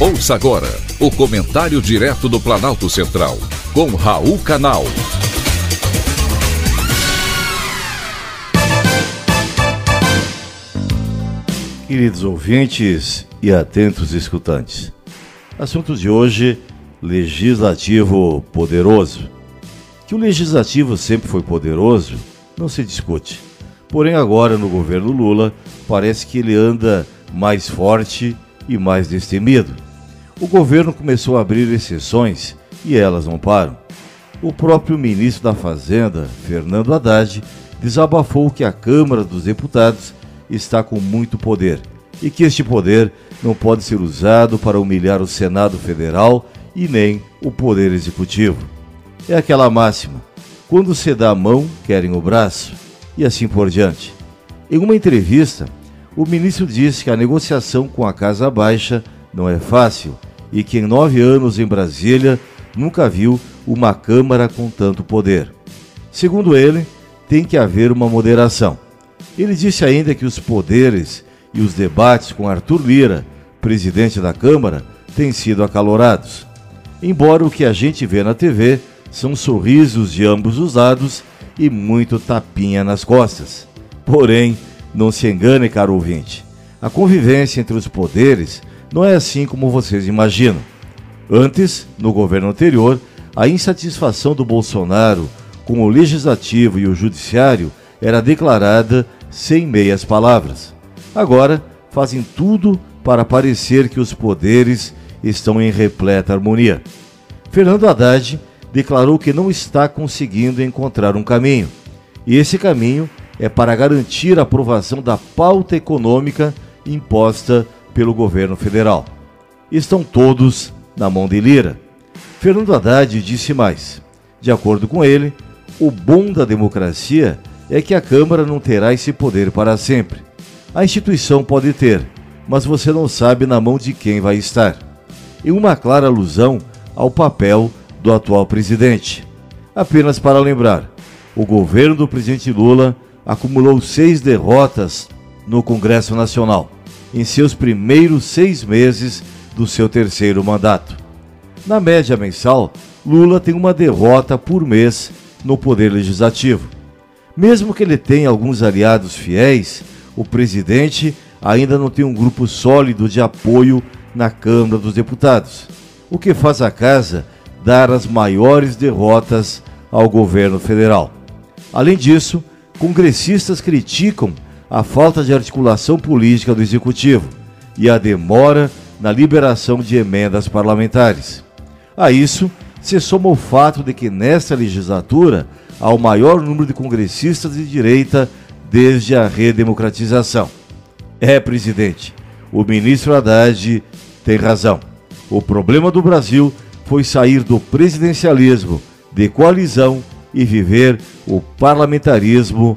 Ouça agora o comentário direto do Planalto Central, com Raul Canal. Queridos ouvintes e atentos escutantes, assunto de hoje: legislativo poderoso. Que o legislativo sempre foi poderoso não se discute. Porém, agora no governo Lula, parece que ele anda mais forte e mais destemido o governo começou a abrir exceções e elas não param. O próprio ministro da Fazenda, Fernando Haddad, desabafou que a Câmara dos Deputados está com muito poder e que este poder não pode ser usado para humilhar o Senado Federal e nem o Poder Executivo. É aquela máxima: quando se dá a mão, querem o braço, e assim por diante. Em uma entrevista, o ministro disse que a negociação com a Casa Baixa não é fácil e que em nove anos em Brasília nunca viu uma Câmara com tanto poder. Segundo ele, tem que haver uma moderação. Ele disse ainda que os poderes e os debates com Arthur Lira, presidente da Câmara, têm sido acalorados. Embora o que a gente vê na TV são sorrisos de ambos os lados e muito tapinha nas costas. Porém, não se engane, caro ouvinte, a convivência entre os poderes não é assim como vocês imaginam. Antes, no governo anterior, a insatisfação do Bolsonaro com o legislativo e o judiciário era declarada sem meias palavras. Agora, fazem tudo para parecer que os poderes estão em repleta harmonia. Fernando Haddad declarou que não está conseguindo encontrar um caminho, e esse caminho é para garantir a aprovação da pauta econômica imposta pelo governo federal. Estão todos na mão de Lira. Fernando Haddad disse mais. De acordo com ele, o bom da democracia é que a Câmara não terá esse poder para sempre. A instituição pode ter, mas você não sabe na mão de quem vai estar. Em uma clara alusão ao papel do atual presidente. Apenas para lembrar, o governo do presidente Lula acumulou seis derrotas no Congresso Nacional em seus primeiros seis meses do seu terceiro mandato. Na média mensal, Lula tem uma derrota por mês no Poder Legislativo. Mesmo que ele tenha alguns aliados fiéis, o presidente ainda não tem um grupo sólido de apoio na Câmara dos Deputados, o que faz a casa dar as maiores derrotas ao governo federal. Além disso, congressistas criticam a falta de articulação política do Executivo e a demora na liberação de emendas parlamentares. A isso se soma o fato de que nesta legislatura há o maior número de congressistas de direita desde a redemocratização. É, presidente, o ministro Haddad tem razão. O problema do Brasil foi sair do presidencialismo de coalizão e viver o parlamentarismo